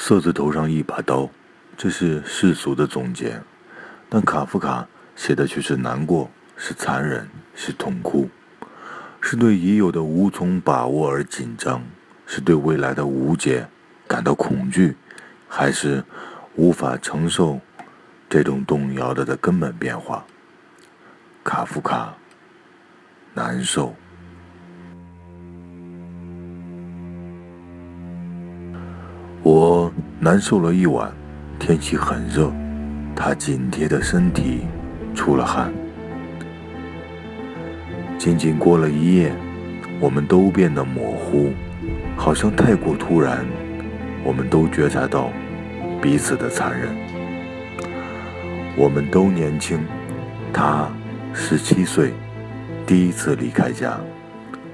色字头上一把刀，这是世俗的总结，但卡夫卡写的却是难过，是残忍，是痛哭，是对已有的无从把握而紧张，是对未来的无解感到恐惧，还是无法承受这种动摇的的根本变化？卡夫卡难受。我难受了一晚，天气很热，他紧贴的身体出了汗。仅仅过了一夜，我们都变得模糊，好像太过突然。我们都觉察到彼此的残忍。我们都年轻，他十七岁，第一次离开家；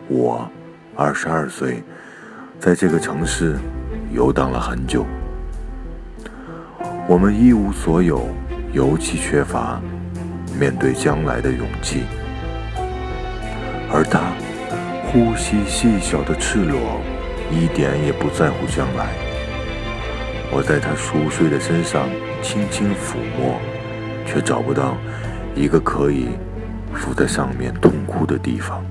我二十二岁，在这个城市。游荡了很久，我们一无所有，尤其缺乏面对将来的勇气。而他呼吸细小的赤裸，一点也不在乎将来。我在他熟睡的身上轻轻抚摸，却找不到一个可以伏在上面痛哭的地方。